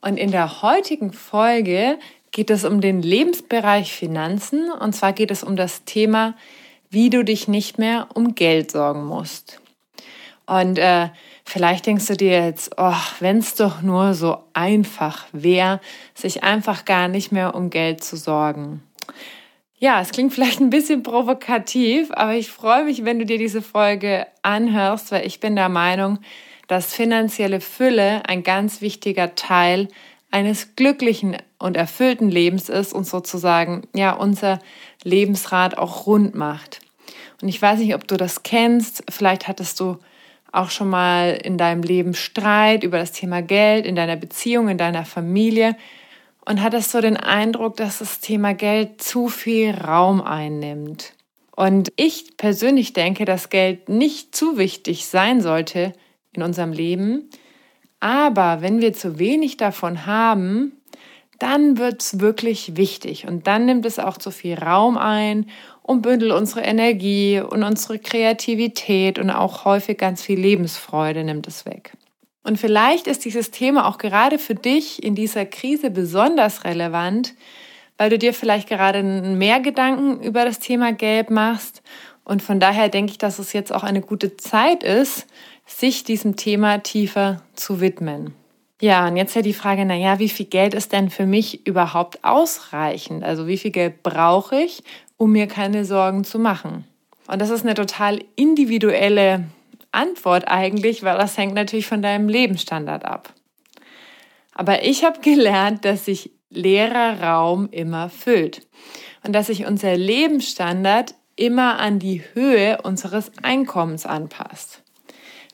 und in der heutigen Folge geht es um den Lebensbereich Finanzen und zwar geht es um das Thema, wie du dich nicht mehr um Geld sorgen musst. Und äh, vielleicht denkst du dir jetzt, oh, wenn es doch nur so einfach wäre, sich einfach gar nicht mehr um Geld zu sorgen. Ja, es klingt vielleicht ein bisschen provokativ, aber ich freue mich, wenn du dir diese Folge anhörst, weil ich bin der Meinung, dass finanzielle Fülle ein ganz wichtiger Teil eines glücklichen und erfüllten Lebens ist und sozusagen ja unser Lebensrad auch rund macht. Und ich weiß nicht, ob du das kennst. Vielleicht hattest du auch schon mal in deinem Leben Streit über das Thema Geld, in deiner Beziehung, in deiner Familie und hattest so den Eindruck, dass das Thema Geld zu viel Raum einnimmt. Und ich persönlich denke, dass Geld nicht zu wichtig sein sollte in unserem Leben. Aber wenn wir zu wenig davon haben, dann wird es wirklich wichtig und dann nimmt es auch zu viel Raum ein und bündelt unsere Energie und unsere Kreativität und auch häufig ganz viel Lebensfreude nimmt es weg. Und vielleicht ist dieses Thema auch gerade für dich in dieser Krise besonders relevant, weil du dir vielleicht gerade mehr Gedanken über das Thema Gelb machst. Und von daher denke ich, dass es jetzt auch eine gute Zeit ist, sich diesem Thema tiefer zu widmen. Ja, und jetzt ja die Frage, na ja, wie viel Geld ist denn für mich überhaupt ausreichend? Also wie viel Geld brauche ich, um mir keine Sorgen zu machen? Und das ist eine total individuelle Antwort eigentlich, weil das hängt natürlich von deinem Lebensstandard ab. Aber ich habe gelernt, dass sich leerer Raum immer füllt und dass sich unser Lebensstandard immer an die Höhe unseres Einkommens anpasst.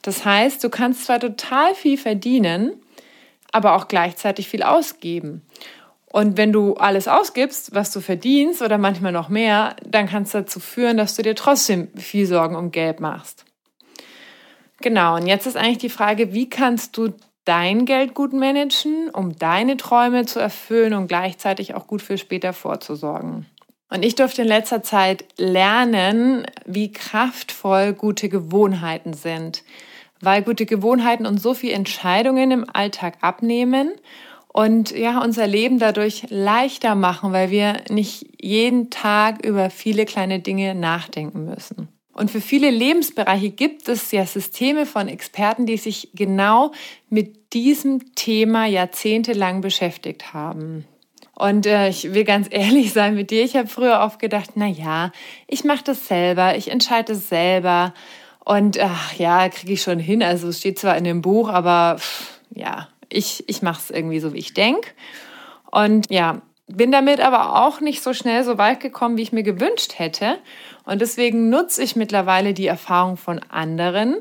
Das heißt, du kannst zwar total viel verdienen, aber auch gleichzeitig viel ausgeben. Und wenn du alles ausgibst, was du verdienst oder manchmal noch mehr, dann kann es dazu führen, dass du dir trotzdem viel Sorgen um Geld machst. Genau, und jetzt ist eigentlich die Frage, wie kannst du dein Geld gut managen, um deine Träume zu erfüllen und gleichzeitig auch gut für später vorzusorgen. Und ich durfte in letzter Zeit lernen, wie kraftvoll gute Gewohnheiten sind weil gute Gewohnheiten uns so viel Entscheidungen im Alltag abnehmen und ja, unser Leben dadurch leichter machen, weil wir nicht jeden Tag über viele kleine Dinge nachdenken müssen. Und für viele Lebensbereiche gibt es ja Systeme von Experten, die sich genau mit diesem Thema jahrzehntelang beschäftigt haben. Und äh, ich will ganz ehrlich sein mit dir, ich habe früher oft gedacht, na ja, ich mache das selber, ich entscheide es selber und ach ja, kriege ich schon hin. Also es steht zwar in dem Buch, aber pff, ja, ich, ich mache es irgendwie so, wie ich denke. Und ja, bin damit aber auch nicht so schnell so weit gekommen, wie ich mir gewünscht hätte. Und deswegen nutze ich mittlerweile die Erfahrung von anderen,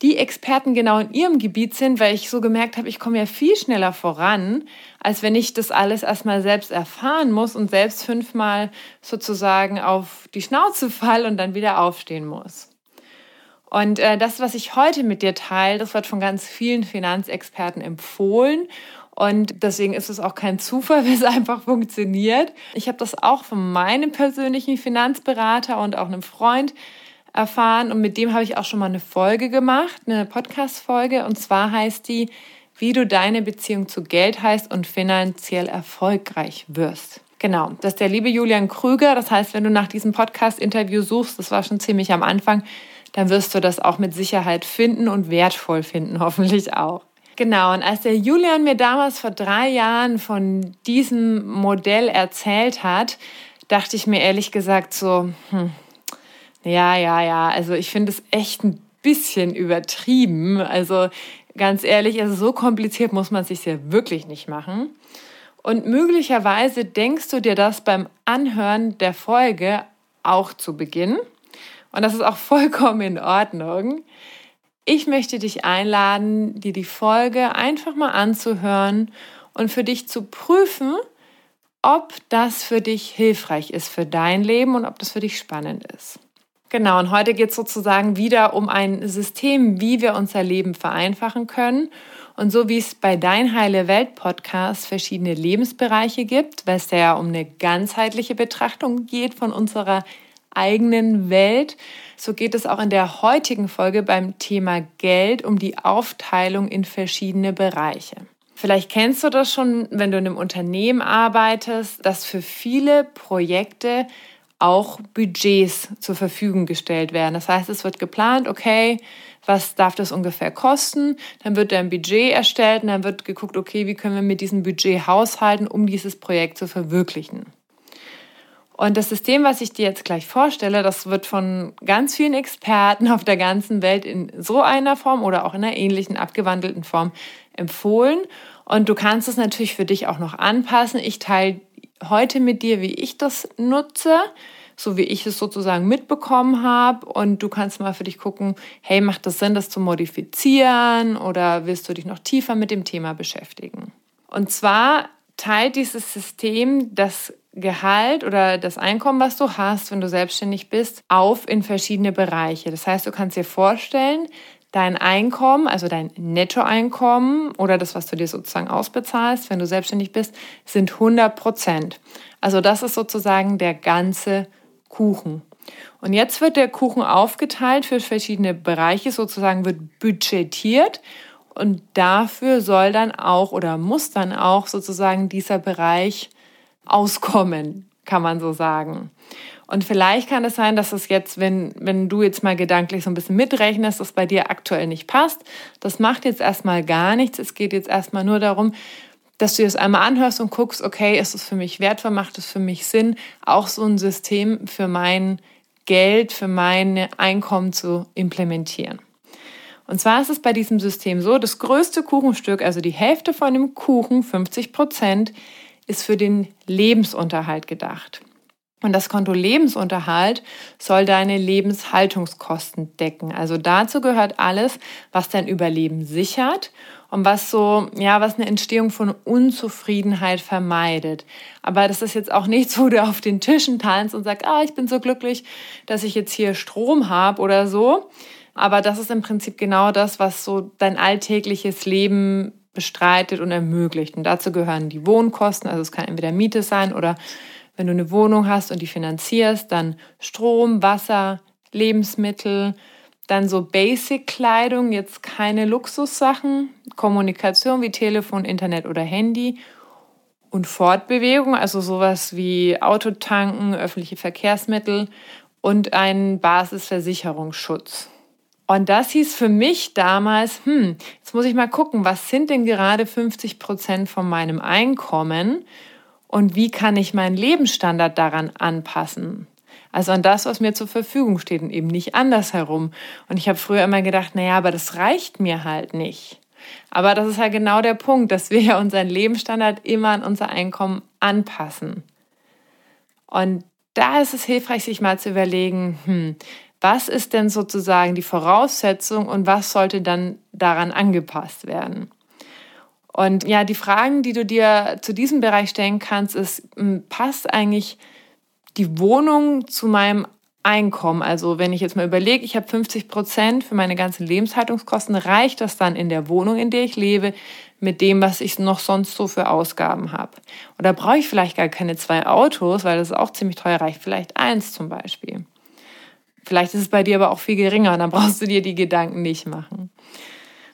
die Experten genau in ihrem Gebiet sind, weil ich so gemerkt habe, ich komme ja viel schneller voran, als wenn ich das alles erstmal selbst erfahren muss und selbst fünfmal sozusagen auf die Schnauze fall und dann wieder aufstehen muss. Und äh, das, was ich heute mit dir teile, das wird von ganz vielen Finanzexperten empfohlen. Und deswegen ist es auch kein Zufall, wie es einfach funktioniert. Ich habe das auch von meinem persönlichen Finanzberater und auch einem Freund erfahren. Und mit dem habe ich auch schon mal eine Folge gemacht, eine Podcast-Folge. Und zwar heißt die, wie du deine Beziehung zu Geld heißt und finanziell erfolgreich wirst. Genau, das ist der liebe Julian Krüger. Das heißt, wenn du nach diesem Podcast-Interview suchst, das war schon ziemlich am Anfang, dann wirst du das auch mit Sicherheit finden und wertvoll finden, hoffentlich auch. Genau, und als der Julian mir damals vor drei Jahren von diesem Modell erzählt hat, dachte ich mir ehrlich gesagt so, hm, ja, ja, ja, also ich finde es echt ein bisschen übertrieben. Also ganz ehrlich, also so kompliziert muss man es sich ja wirklich nicht machen. Und möglicherweise denkst du dir das beim Anhören der Folge auch zu Beginn. Und das ist auch vollkommen in Ordnung. Ich möchte dich einladen, dir die Folge einfach mal anzuhören und für dich zu prüfen, ob das für dich hilfreich ist für dein Leben und ob das für dich spannend ist. Genau, und heute geht es sozusagen wieder um ein System, wie wir unser Leben vereinfachen können. Und so wie es bei Dein Heile Welt Podcast verschiedene Lebensbereiche gibt, weil es ja um eine ganzheitliche Betrachtung geht von unserer eigenen Welt, so geht es auch in der heutigen Folge beim Thema Geld um die Aufteilung in verschiedene Bereiche. Vielleicht kennst du das schon, wenn du in einem Unternehmen arbeitest, dass für viele Projekte auch Budgets zur Verfügung gestellt werden. Das heißt, es wird geplant, okay, was darf das ungefähr kosten? Dann wird ein Budget erstellt und dann wird geguckt, okay, wie können wir mit diesem Budget haushalten, um dieses Projekt zu verwirklichen. Und das System, was ich dir jetzt gleich vorstelle, das wird von ganz vielen Experten auf der ganzen Welt in so einer Form oder auch in einer ähnlichen abgewandelten Form empfohlen. Und du kannst es natürlich für dich auch noch anpassen. Ich teile heute mit dir, wie ich das nutze, so wie ich es sozusagen mitbekommen habe. Und du kannst mal für dich gucken, hey, macht das Sinn, das zu modifizieren oder willst du dich noch tiefer mit dem Thema beschäftigen? Und zwar teilt dieses System das Gehalt oder das Einkommen, was du hast, wenn du selbstständig bist, auf in verschiedene Bereiche. Das heißt, du kannst dir vorstellen, dein Einkommen, also dein Nettoeinkommen oder das, was du dir sozusagen ausbezahlst, wenn du selbstständig bist, sind 100 Prozent. Also das ist sozusagen der ganze Kuchen. Und jetzt wird der Kuchen aufgeteilt für verschiedene Bereiche, sozusagen wird budgetiert und dafür soll dann auch oder muss dann auch sozusagen dieser Bereich auskommen, kann man so sagen. Und vielleicht kann es sein, dass es jetzt, wenn, wenn du jetzt mal gedanklich so ein bisschen mitrechnest, dass bei dir aktuell nicht passt. Das macht jetzt erstmal gar nichts. Es geht jetzt erstmal nur darum, dass du es einmal anhörst und guckst, okay, ist es für mich wertvoll, macht es für mich Sinn, auch so ein System für mein Geld, für mein Einkommen zu implementieren. Und zwar ist es bei diesem System so, das größte Kuchenstück, also die Hälfte von dem Kuchen, 50 Prozent, ist für den Lebensunterhalt gedacht. Und das Konto Lebensunterhalt soll deine Lebenshaltungskosten decken. Also dazu gehört alles, was dein Überleben sichert und was so, ja, was eine Entstehung von Unzufriedenheit vermeidet. Aber das ist jetzt auch nichts, wo du auf den Tischen tanzt und sagst, ah, ich bin so glücklich, dass ich jetzt hier Strom habe oder so. Aber das ist im Prinzip genau das, was so dein alltägliches Leben bestreitet und ermöglicht. Und dazu gehören die Wohnkosten, also es kann entweder Miete sein oder wenn du eine Wohnung hast und die finanzierst, dann Strom, Wasser, Lebensmittel, dann so Basic-Kleidung, jetzt keine Luxussachen, Kommunikation wie Telefon, Internet oder Handy und Fortbewegung, also sowas wie Autotanken, öffentliche Verkehrsmittel und einen Basisversicherungsschutz. Und das hieß für mich damals, hm, jetzt muss ich mal gucken, was sind denn gerade 50 Prozent von meinem Einkommen und wie kann ich meinen Lebensstandard daran anpassen? Also an das, was mir zur Verfügung steht und eben nicht andersherum. Und ich habe früher immer gedacht, naja, aber das reicht mir halt nicht. Aber das ist halt genau der Punkt, dass wir ja unseren Lebensstandard immer an unser Einkommen anpassen. Und da ist es hilfreich, sich mal zu überlegen, hm, was ist denn sozusagen die Voraussetzung und was sollte dann daran angepasst werden? Und ja, die Fragen, die du dir zu diesem Bereich stellen kannst, ist, hm, passt eigentlich die Wohnung zu meinem Einkommen? Also wenn ich jetzt mal überlege, ich habe 50 Prozent für meine ganzen Lebenshaltungskosten, reicht das dann in der Wohnung, in der ich lebe, mit dem, was ich noch sonst so für Ausgaben habe? Oder brauche ich vielleicht gar keine zwei Autos, weil das ist auch ziemlich teuer, reicht vielleicht eins zum Beispiel. Vielleicht ist es bei dir aber auch viel geringer und dann brauchst du dir die Gedanken nicht machen.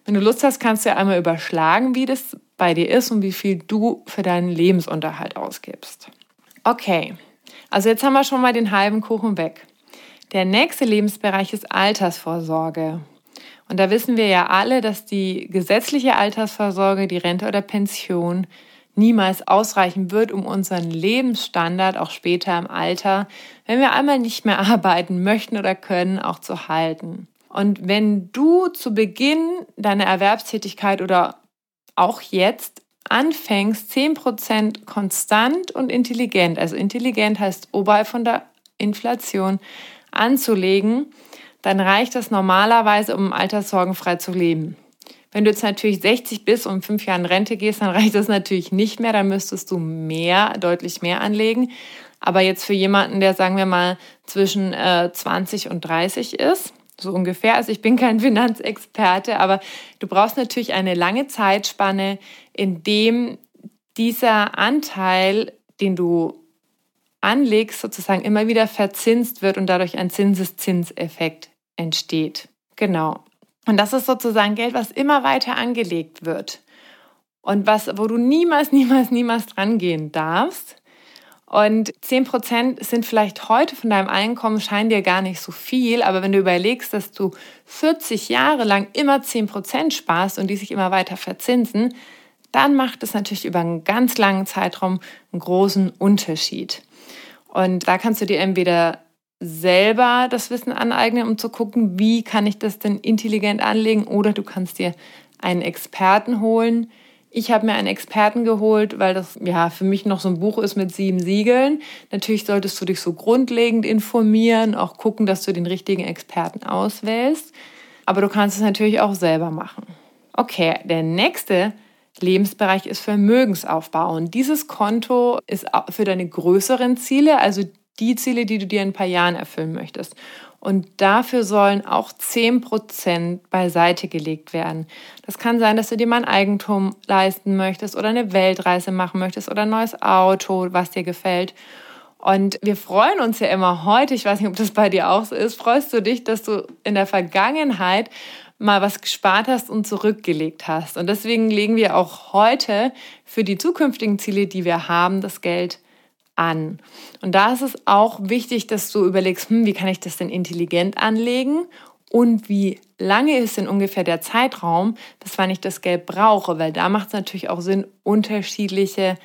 Wenn du Lust hast, kannst du ja einmal überschlagen, wie das bei dir ist und wie viel du für deinen Lebensunterhalt ausgibst. Okay, also jetzt haben wir schon mal den halben Kuchen weg. Der nächste Lebensbereich ist Altersvorsorge. Und da wissen wir ja alle, dass die gesetzliche Altersvorsorge, die Rente oder Pension niemals ausreichen wird, um unseren Lebensstandard auch später im Alter, wenn wir einmal nicht mehr arbeiten möchten oder können, auch zu halten. Und wenn du zu Beginn deiner Erwerbstätigkeit oder auch jetzt anfängst, 10% konstant und intelligent, also intelligent heißt oberhalb von der Inflation, anzulegen, dann reicht das normalerweise, um alterssorgenfrei zu leben. Wenn du jetzt natürlich 60 bist und fünf Jahre in Rente gehst, dann reicht das natürlich nicht mehr. Dann müsstest du mehr, deutlich mehr anlegen. Aber jetzt für jemanden, der, sagen wir mal, zwischen äh, 20 und 30 ist, so ungefähr. Also ich bin kein Finanzexperte, aber du brauchst natürlich eine lange Zeitspanne, in dem dieser Anteil, den du anlegst, sozusagen immer wieder verzinst wird und dadurch ein Zinseszinseffekt entsteht. Genau. Und das ist sozusagen Geld, was immer weiter angelegt wird. Und was, wo du niemals, niemals, niemals dran gehen darfst. Und 10% sind vielleicht heute von deinem Einkommen, scheinen dir gar nicht so viel, aber wenn du überlegst, dass du 40 Jahre lang immer 10% sparst und die sich immer weiter verzinsen, dann macht es natürlich über einen ganz langen Zeitraum einen großen Unterschied. Und da kannst du dir entweder selber das Wissen aneignen, um zu gucken, wie kann ich das denn intelligent anlegen, oder du kannst dir einen Experten holen. Ich habe mir einen Experten geholt, weil das ja für mich noch so ein Buch ist mit sieben Siegeln. Natürlich solltest du dich so grundlegend informieren, auch gucken, dass du den richtigen Experten auswählst. Aber du kannst es natürlich auch selber machen. Okay, der nächste Lebensbereich ist Vermögensaufbau. Und dieses Konto ist für deine größeren Ziele, also die Ziele, die du dir in ein paar Jahren erfüllen möchtest. Und dafür sollen auch 10% beiseite gelegt werden. Das kann sein, dass du dir mal ein Eigentum leisten möchtest oder eine Weltreise machen möchtest oder ein neues Auto, was dir gefällt. Und wir freuen uns ja immer heute, ich weiß nicht, ob das bei dir auch so ist, freust du dich, dass du in der Vergangenheit mal was gespart hast und zurückgelegt hast. Und deswegen legen wir auch heute für die zukünftigen Ziele, die wir haben, das Geld an. Und da ist es auch wichtig, dass du überlegst, hm, wie kann ich das denn intelligent anlegen und wie lange ist denn ungefähr der Zeitraum, bis wann ich das Geld brauche, weil da macht es natürlich auch Sinn, unterschiedliche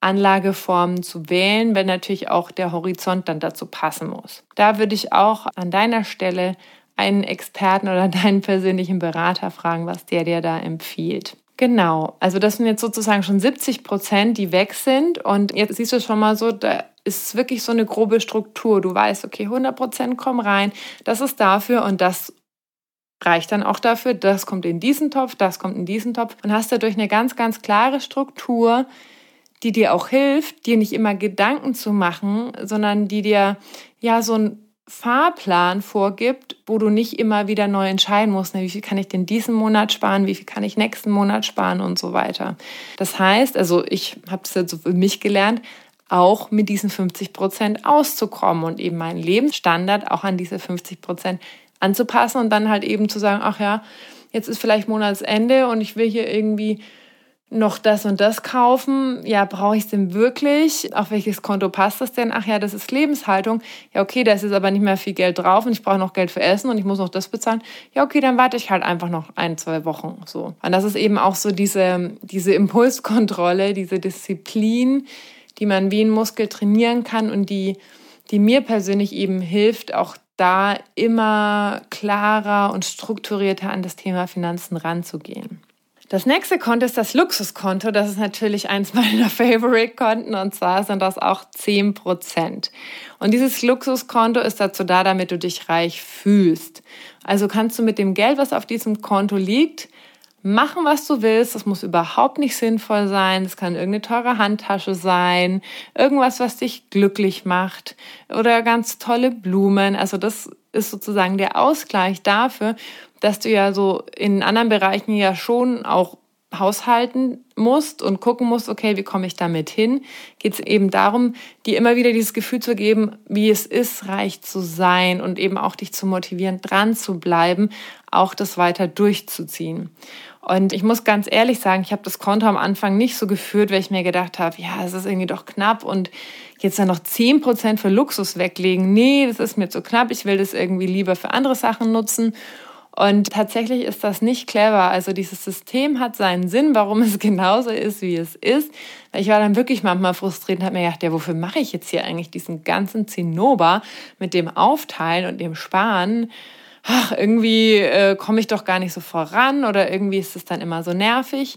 Anlageformen zu wählen, wenn natürlich auch der Horizont dann dazu passen muss. Da würde ich auch an deiner Stelle einen Experten oder deinen persönlichen Berater fragen, was der dir da empfiehlt. Genau, also das sind jetzt sozusagen schon 70 Prozent, die weg sind. Und jetzt siehst du schon mal so, da ist wirklich so eine grobe Struktur. Du weißt, okay, 100 Prozent kommen rein, das ist dafür und das reicht dann auch dafür, das kommt in diesen Topf, das kommt in diesen Topf und hast dadurch eine ganz, ganz klare Struktur, die dir auch hilft, dir nicht immer Gedanken zu machen, sondern die dir ja so ein Fahrplan vorgibt, wo du nicht immer wieder neu entscheiden musst, ne, wie viel kann ich denn diesen Monat sparen, wie viel kann ich nächsten Monat sparen und so weiter. Das heißt, also ich habe es jetzt so für mich gelernt, auch mit diesen 50 Prozent auszukommen und eben meinen Lebensstandard auch an diese 50 Prozent anzupassen und dann halt eben zu sagen, ach ja, jetzt ist vielleicht Monatsende und ich will hier irgendwie noch das und das kaufen. Ja, brauche ich es denn wirklich? Auf welches Konto passt das denn? Ach ja, das ist Lebenshaltung. Ja, okay, da ist jetzt aber nicht mehr viel Geld drauf und ich brauche noch Geld für Essen und ich muss noch das bezahlen. Ja, okay, dann warte ich halt einfach noch ein, zwei Wochen. So. Und das ist eben auch so diese, diese Impulskontrolle, diese Disziplin, die man wie ein Muskel trainieren kann und die, die mir persönlich eben hilft, auch da immer klarer und strukturierter an das Thema Finanzen ranzugehen. Das nächste Konto ist das Luxuskonto. Das ist natürlich eins meiner Favorite-Konten und zwar sind das auch 10%. Und dieses Luxuskonto ist dazu da, damit du dich reich fühlst. Also kannst du mit dem Geld, was auf diesem Konto liegt, machen, was du willst. Das muss überhaupt nicht sinnvoll sein. Es kann irgendeine teure Handtasche sein, irgendwas, was dich glücklich macht oder ganz tolle Blumen. Also das ist sozusagen der Ausgleich dafür, dass du ja so in anderen Bereichen ja schon auch haushalten musst und gucken musst, okay, wie komme ich damit hin, geht es eben darum, dir immer wieder dieses Gefühl zu geben, wie es ist, reich zu sein und eben auch dich zu motivieren, dran zu bleiben, auch das weiter durchzuziehen. Und ich muss ganz ehrlich sagen, ich habe das Konto am Anfang nicht so geführt, weil ich mir gedacht habe, ja, es ist irgendwie doch knapp und jetzt dann noch zehn Prozent für Luxus weglegen. Nee, das ist mir zu knapp. Ich will das irgendwie lieber für andere Sachen nutzen. Und tatsächlich ist das nicht clever. Also dieses System hat seinen Sinn, warum es genauso ist, wie es ist. Ich war dann wirklich manchmal frustriert und habe mir gedacht, ja, wofür mache ich jetzt hier eigentlich diesen ganzen Zinnober mit dem Aufteilen und dem Sparen? Ach, irgendwie äh, komme ich doch gar nicht so voran oder irgendwie ist es dann immer so nervig.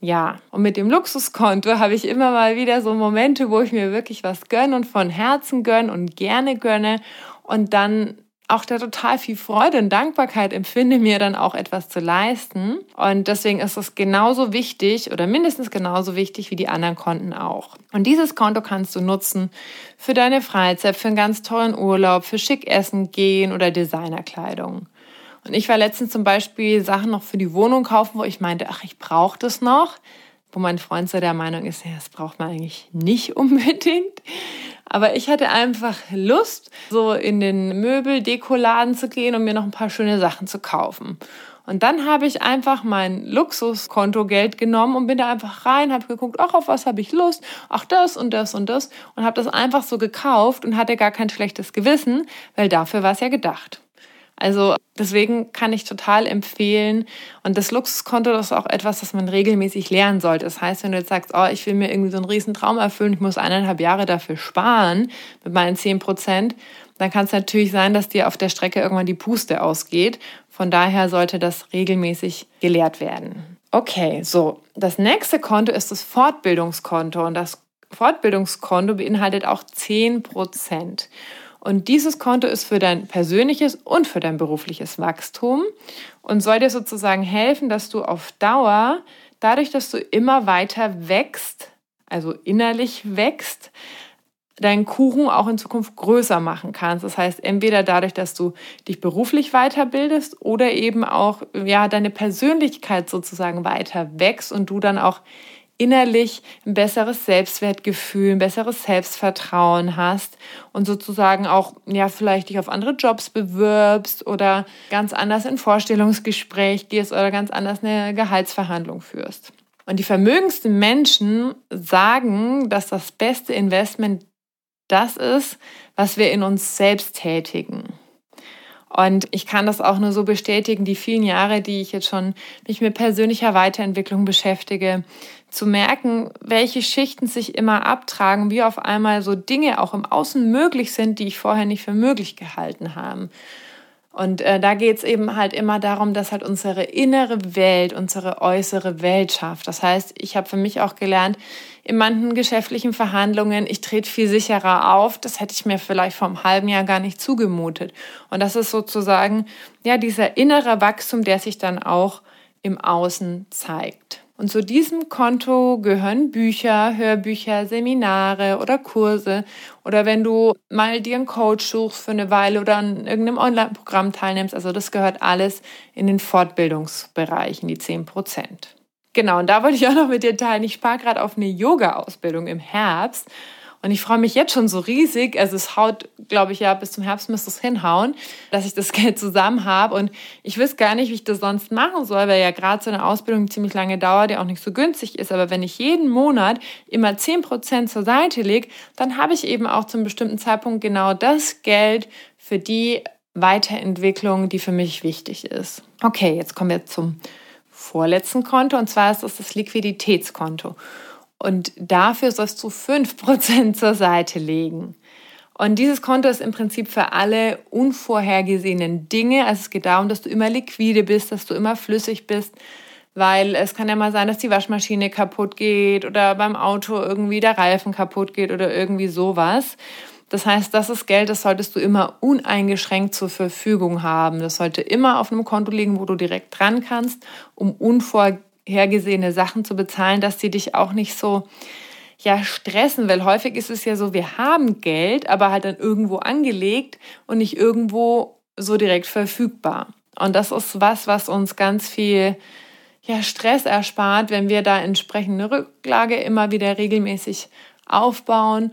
Ja, und mit dem Luxuskonto habe ich immer mal wieder so Momente, wo ich mir wirklich was gönne und von Herzen gönne und gerne gönne und dann auch da total viel Freude und Dankbarkeit empfinde, mir dann auch etwas zu leisten. Und deswegen ist es genauso wichtig oder mindestens genauso wichtig wie die anderen Konten auch. Und dieses Konto kannst du nutzen für deine Freizeit, für einen ganz tollen Urlaub, für schick essen gehen oder Designerkleidung. Und ich war letztens zum Beispiel Sachen noch für die Wohnung kaufen, wo ich meinte, ach, ich brauche das noch. Wo mein Freund so der Meinung ist, ja, das braucht man eigentlich nicht unbedingt. Aber ich hatte einfach Lust, so in den Möbel-Dekoladen zu gehen und mir noch ein paar schöne Sachen zu kaufen. Und dann habe ich einfach mein Luxuskontogeld genommen und bin da einfach rein, habe geguckt, ach, auf was habe ich Lust? Ach, das und das und das. Und habe das einfach so gekauft und hatte gar kein schlechtes Gewissen, weil dafür war es ja gedacht. Also deswegen kann ich total empfehlen. Und das Luxuskonto das ist auch etwas, das man regelmäßig lernen sollte. Das heißt, wenn du jetzt sagst, oh, ich will mir irgendwie so einen riesen Traum erfüllen, ich muss eineinhalb Jahre dafür sparen mit meinen zehn Prozent, dann kann es natürlich sein, dass dir auf der Strecke irgendwann die Puste ausgeht. Von daher sollte das regelmäßig gelehrt werden. Okay, so. Das nächste Konto ist das Fortbildungskonto und das Fortbildungskonto beinhaltet auch zehn Prozent. Und dieses Konto ist für dein persönliches und für dein berufliches Wachstum und soll dir sozusagen helfen, dass du auf Dauer, dadurch, dass du immer weiter wächst, also innerlich wächst, deinen Kuchen auch in Zukunft größer machen kannst. Das heißt, entweder dadurch, dass du dich beruflich weiterbildest oder eben auch, ja, deine Persönlichkeit sozusagen weiter wächst und du dann auch innerlich ein besseres Selbstwertgefühl, ein besseres Selbstvertrauen hast und sozusagen auch, ja, vielleicht dich auf andere Jobs bewirbst oder ganz anders in Vorstellungsgespräch gehst oder ganz anders eine Gehaltsverhandlung führst. Und die vermögendsten Menschen sagen, dass das beste Investment das ist, was wir in uns selbst tätigen. Und ich kann das auch nur so bestätigen, die vielen Jahre, die ich jetzt schon mich mit persönlicher Weiterentwicklung beschäftige, zu merken, welche Schichten sich immer abtragen, wie auf einmal so Dinge auch im Außen möglich sind, die ich vorher nicht für möglich gehalten habe. Und äh, da geht es eben halt immer darum, dass halt unsere innere Welt, unsere äußere Welt schafft. Das heißt, ich habe für mich auch gelernt, in manchen geschäftlichen Verhandlungen, ich trete viel sicherer auf. Das hätte ich mir vielleicht vor einem halben Jahr gar nicht zugemutet. Und das ist sozusagen ja dieser innere Wachstum, der sich dann auch im Außen zeigt. Und zu diesem Konto gehören Bücher, Hörbücher, Seminare oder Kurse. Oder wenn du mal dir einen Coach suchst für eine Weile oder an irgendeinem Online-Programm teilnimmst. Also das gehört alles in den Fortbildungsbereich, in die 10 Prozent. Genau, und da wollte ich auch noch mit dir teilen. Ich spare gerade auf eine Yoga-Ausbildung im Herbst. Und ich freue mich jetzt schon so riesig. Also es haut, glaube ich, ja, bis zum Herbst müsste es hinhauen, dass ich das Geld zusammen habe. Und ich wüsste gar nicht, wie ich das sonst machen soll, weil ja gerade so eine Ausbildung ziemlich lange dauert, die auch nicht so günstig ist. Aber wenn ich jeden Monat immer zehn Prozent zur Seite lege, dann habe ich eben auch zum bestimmten Zeitpunkt genau das Geld für die Weiterentwicklung, die für mich wichtig ist. Okay, jetzt kommen wir zum vorletzten Konto und zwar ist das das Liquiditätskonto. Und dafür sollst du 5% zur Seite legen. Und dieses Konto ist im Prinzip für alle unvorhergesehenen Dinge. Also es geht darum, dass du immer liquide bist, dass du immer flüssig bist, weil es kann ja mal sein, dass die Waschmaschine kaputt geht oder beim Auto irgendwie der Reifen kaputt geht oder irgendwie sowas. Das heißt, das ist Geld, das solltest du immer uneingeschränkt zur Verfügung haben. Das sollte immer auf einem Konto liegen, wo du direkt dran kannst, um unvorhergesehene hergesehene Sachen zu bezahlen, dass die dich auch nicht so ja stressen, weil häufig ist es ja so, wir haben Geld, aber halt dann irgendwo angelegt und nicht irgendwo so direkt verfügbar. Und das ist was, was uns ganz viel ja, Stress erspart, wenn wir da entsprechende Rücklage immer wieder regelmäßig aufbauen,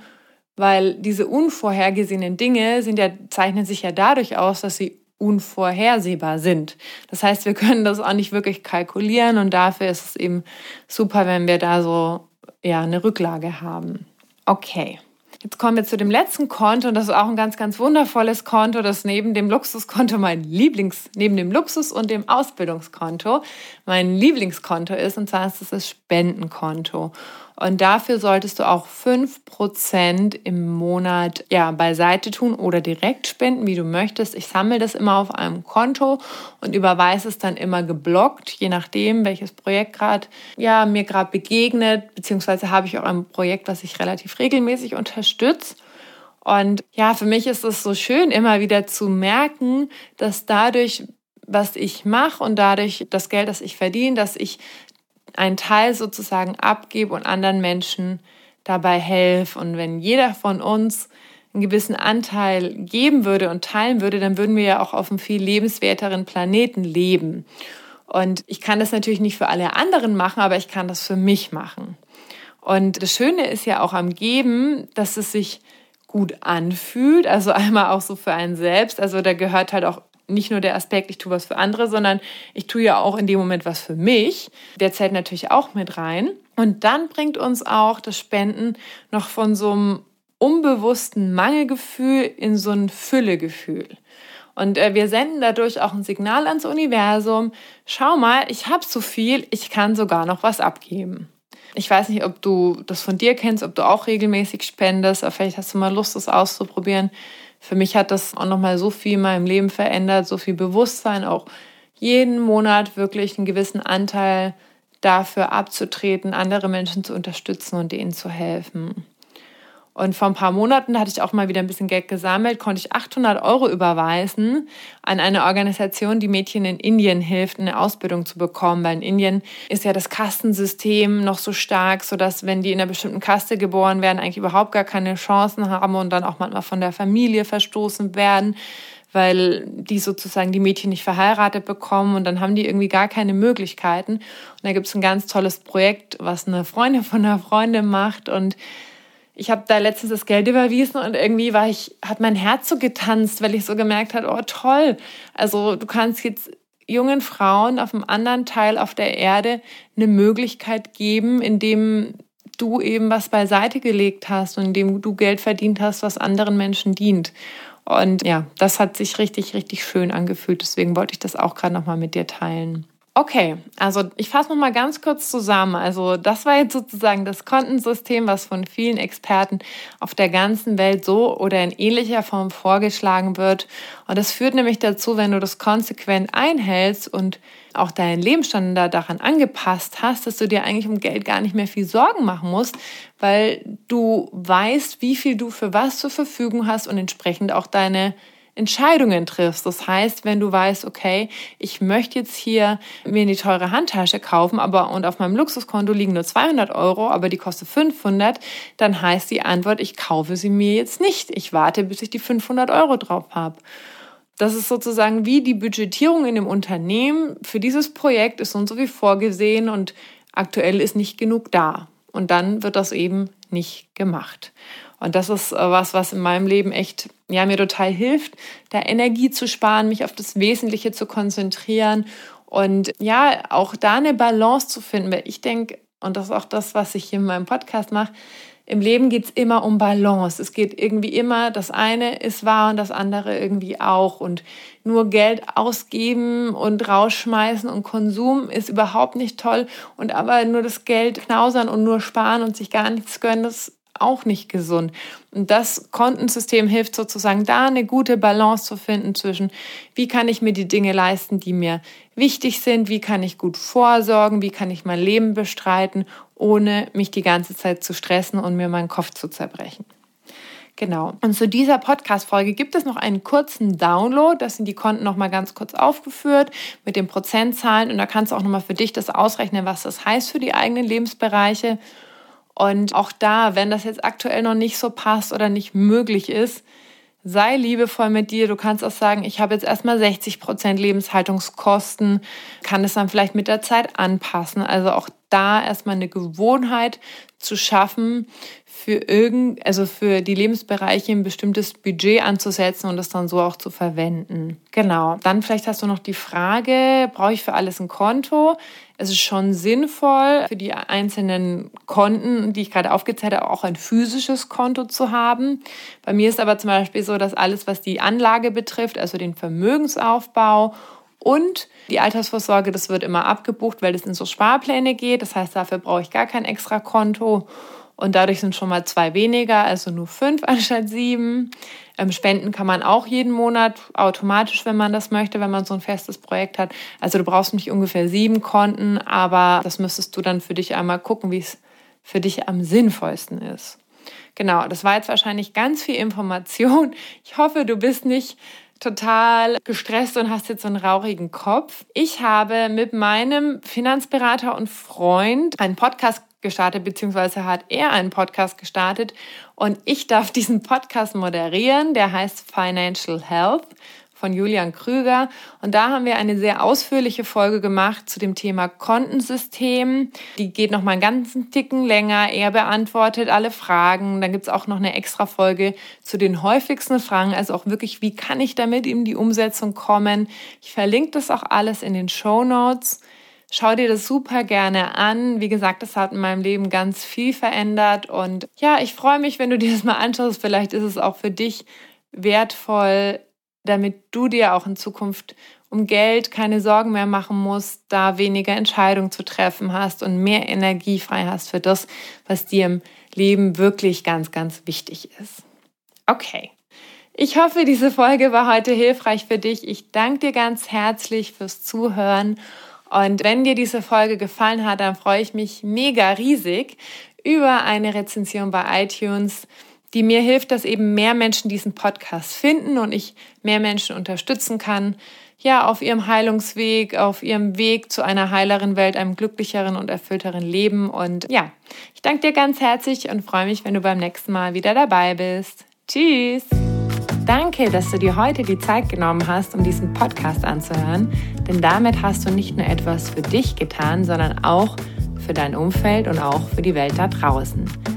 weil diese unvorhergesehenen Dinge sind ja, zeichnen sich ja dadurch aus, dass sie unvorhersehbar sind. Das heißt, wir können das auch nicht wirklich kalkulieren und dafür ist es eben super, wenn wir da so ja eine Rücklage haben. Okay. Jetzt kommen wir zu dem letzten Konto und das ist auch ein ganz, ganz wundervolles Konto, das neben dem Luxuskonto mein Lieblings, neben dem Luxus- und dem Ausbildungskonto mein Lieblingskonto ist und zwar ist es das Spendenkonto. Und dafür solltest du auch fünf Prozent im Monat ja, beiseite tun oder direkt spenden, wie du möchtest. Ich sammle das immer auf einem Konto und überweise es dann immer geblockt, je nachdem, welches Projekt gerade ja, mir gerade begegnet, beziehungsweise habe ich auch ein Projekt, was ich relativ regelmäßig unterstütze. Und ja, für mich ist es so schön, immer wieder zu merken, dass dadurch, was ich mache und dadurch das Geld, das ich verdiene, dass ich einen Teil sozusagen abgebe und anderen Menschen dabei helfe. Und wenn jeder von uns einen gewissen Anteil geben würde und teilen würde, dann würden wir ja auch auf einem viel lebenswerteren Planeten leben. Und ich kann das natürlich nicht für alle anderen machen, aber ich kann das für mich machen. Und das Schöne ist ja auch am Geben, dass es sich gut anfühlt. Also einmal auch so für einen selbst. Also da gehört halt auch nicht nur der Aspekt, ich tue was für andere, sondern ich tue ja auch in dem Moment was für mich. Der zählt natürlich auch mit rein. Und dann bringt uns auch das Spenden noch von so einem unbewussten Mangelgefühl in so ein Füllegefühl. Und äh, wir senden dadurch auch ein Signal ans Universum. Schau mal, ich habe so viel, ich kann sogar noch was abgeben. Ich weiß nicht, ob du das von dir kennst, ob du auch regelmäßig spendest, aber vielleicht hast du mal Lust, das auszuprobieren. Für mich hat das auch nochmal so viel in meinem Leben verändert, so viel Bewusstsein, auch jeden Monat wirklich einen gewissen Anteil dafür abzutreten, andere Menschen zu unterstützen und denen zu helfen. Und vor ein paar Monaten hatte ich auch mal wieder ein bisschen Geld gesammelt, konnte ich 800 Euro überweisen an eine Organisation, die Mädchen in Indien hilft, eine Ausbildung zu bekommen. Weil in Indien ist ja das Kastensystem noch so stark, sodass wenn die in einer bestimmten Kaste geboren werden, eigentlich überhaupt gar keine Chancen haben und dann auch manchmal von der Familie verstoßen werden weil die sozusagen die Mädchen nicht verheiratet bekommen und dann haben die irgendwie gar keine Möglichkeiten. Und da gibt es ein ganz tolles Projekt, was eine Freundin von einer Freundin macht und ich habe da letztens das Geld überwiesen und irgendwie war ich, hat mein Herz so getanzt, weil ich so gemerkt habe, oh toll. Also du kannst jetzt jungen Frauen auf einem anderen Teil auf der Erde eine Möglichkeit geben, indem du eben was beiseite gelegt hast und indem du Geld verdient hast, was anderen Menschen dient. Und ja, das hat sich richtig, richtig schön angefühlt. Deswegen wollte ich das auch gerade nochmal mit dir teilen. Okay, also ich fasse noch mal ganz kurz zusammen. Also das war jetzt sozusagen das Kontensystem, was von vielen Experten auf der ganzen Welt so oder in ähnlicher Form vorgeschlagen wird. Und das führt nämlich dazu, wenn du das konsequent einhältst und auch deinen Lebensstandard daran angepasst hast, dass du dir eigentlich um Geld gar nicht mehr viel Sorgen machen musst, weil du weißt, wie viel du für was zur Verfügung hast und entsprechend auch deine Entscheidungen triffst. Das heißt, wenn du weißt, okay, ich möchte jetzt hier mir eine teure Handtasche kaufen, aber und auf meinem Luxuskonto liegen nur 200 Euro, aber die kostet 500, dann heißt die Antwort, ich kaufe sie mir jetzt nicht. Ich warte, bis ich die 500 Euro drauf habe. Das ist sozusagen wie die Budgetierung in dem Unternehmen. Für dieses Projekt ist so und so wie vorgesehen und aktuell ist nicht genug da. Und dann wird das eben nicht gemacht. Und das ist äh, was, was in meinem Leben echt, ja, mir total hilft, da Energie zu sparen, mich auf das Wesentliche zu konzentrieren und ja, auch da eine Balance zu finden, weil ich denke, und das ist auch das, was ich hier in meinem Podcast mache, im Leben geht es immer um Balance. Es geht irgendwie immer, das eine ist wahr und das andere irgendwie auch. Und nur Geld ausgeben und rausschmeißen und Konsum ist überhaupt nicht toll. Und aber nur das Geld knausern und nur sparen und sich gar nichts gönnen, das auch nicht gesund. Und das Kontensystem hilft sozusagen da eine gute Balance zu finden zwischen, wie kann ich mir die Dinge leisten, die mir wichtig sind, wie kann ich gut vorsorgen, wie kann ich mein Leben bestreiten, ohne mich die ganze Zeit zu stressen und mir meinen Kopf zu zerbrechen. Genau. Und zu dieser Podcast-Folge gibt es noch einen kurzen Download. Das sind die Konten nochmal ganz kurz aufgeführt mit den Prozentzahlen. Und da kannst du auch nochmal für dich das ausrechnen, was das heißt für die eigenen Lebensbereiche. Und auch da, wenn das jetzt aktuell noch nicht so passt oder nicht möglich ist, sei liebevoll mit dir. Du kannst auch sagen, ich habe jetzt erstmal 60 Prozent Lebenshaltungskosten, kann es dann vielleicht mit der Zeit anpassen. Also auch da erstmal eine Gewohnheit zu schaffen, für irgend, also für die Lebensbereiche ein bestimmtes Budget anzusetzen und das dann so auch zu verwenden. Genau. Dann vielleicht hast du noch die Frage, brauche ich für alles ein Konto? Es ist schon sinnvoll, für die einzelnen Konten, die ich gerade aufgezählt habe, auch ein physisches Konto zu haben. Bei mir ist aber zum Beispiel so, dass alles, was die Anlage betrifft, also den Vermögensaufbau und die Altersvorsorge, das wird immer abgebucht, weil es in so Sparpläne geht. Das heißt, dafür brauche ich gar kein extra Konto. Und dadurch sind schon mal zwei weniger, also nur fünf anstatt sieben. Ähm, Spenden kann man auch jeden Monat automatisch, wenn man das möchte, wenn man so ein festes Projekt hat. Also du brauchst nicht ungefähr sieben Konten, aber das müsstest du dann für dich einmal gucken, wie es für dich am sinnvollsten ist. Genau, das war jetzt wahrscheinlich ganz viel Information. Ich hoffe, du bist nicht total gestresst und hast jetzt so einen rauchigen Kopf. Ich habe mit meinem Finanzberater und Freund einen Podcast gestartet, beziehungsweise hat er einen Podcast gestartet und ich darf diesen Podcast moderieren. Der heißt Financial Health von Julian Krüger. Und da haben wir eine sehr ausführliche Folge gemacht zu dem Thema Kontensystem. Die geht noch mal einen ganzen Ticken länger. Er beantwortet alle Fragen. Dann gibt's auch noch eine extra Folge zu den häufigsten Fragen. Also auch wirklich, wie kann ich damit in die Umsetzung kommen? Ich verlinke das auch alles in den Show Notes. Schau dir das super gerne an. Wie gesagt, das hat in meinem Leben ganz viel verändert. Und ja, ich freue mich, wenn du dir das mal anschaust. Vielleicht ist es auch für dich wertvoll, damit du dir auch in Zukunft um Geld keine Sorgen mehr machen musst, da weniger Entscheidungen zu treffen hast und mehr Energie frei hast für das, was dir im Leben wirklich ganz, ganz wichtig ist. Okay. Ich hoffe, diese Folge war heute hilfreich für dich. Ich danke dir ganz herzlich fürs Zuhören und wenn dir diese Folge gefallen hat, dann freue ich mich mega riesig über eine Rezension bei iTunes, die mir hilft, dass eben mehr Menschen diesen Podcast finden und ich mehr Menschen unterstützen kann, ja, auf ihrem Heilungsweg, auf ihrem Weg zu einer heileren Welt, einem glücklicheren und erfüllteren Leben. Und ja, ich danke dir ganz herzlich und freue mich, wenn du beim nächsten Mal wieder dabei bist. Tschüss! Danke, dass du dir heute die Zeit genommen hast, um diesen Podcast anzuhören, denn damit hast du nicht nur etwas für dich getan, sondern auch für dein Umfeld und auch für die Welt da draußen.